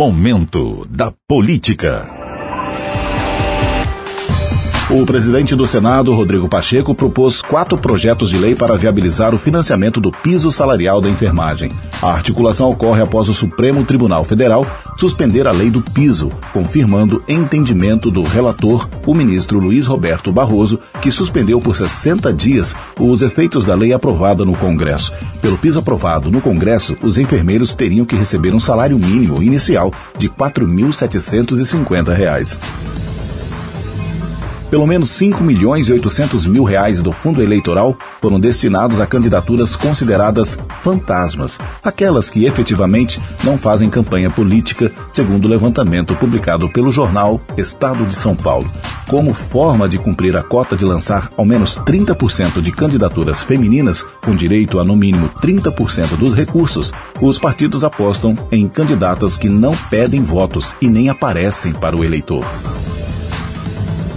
Momento da Política. O presidente do Senado, Rodrigo Pacheco, propôs quatro projetos de lei para viabilizar o financiamento do piso salarial da enfermagem. A articulação ocorre após o Supremo Tribunal Federal suspender a lei do piso, confirmando entendimento do relator, o ministro Luiz Roberto Barroso, que suspendeu por 60 dias os efeitos da lei aprovada no Congresso. Pelo piso aprovado no Congresso, os enfermeiros teriam que receber um salário mínimo inicial de R$ 4.750. Pelo menos 5 milhões e 800 mil reais do fundo eleitoral foram destinados a candidaturas consideradas fantasmas, aquelas que efetivamente não fazem campanha política, segundo o levantamento publicado pelo jornal Estado de São Paulo. Como forma de cumprir a cota de lançar ao menos 30% de candidaturas femininas, com direito a no mínimo 30% dos recursos, os partidos apostam em candidatas que não pedem votos e nem aparecem para o eleitor.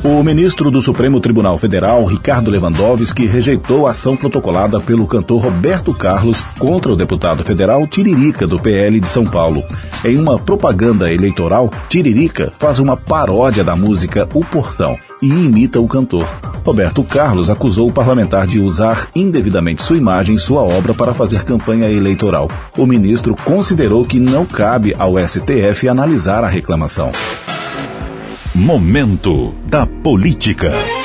O ministro do Supremo Tribunal Federal, Ricardo Lewandowski, rejeitou a ação protocolada pelo cantor Roberto Carlos contra o deputado federal Tiririca, do PL de São Paulo. Em uma propaganda eleitoral, Tiririca faz uma paródia da música O Portão e imita o cantor. Roberto Carlos acusou o parlamentar de usar indevidamente sua imagem e sua obra para fazer campanha eleitoral. O ministro considerou que não cabe ao STF analisar a reclamação. Momento da Política.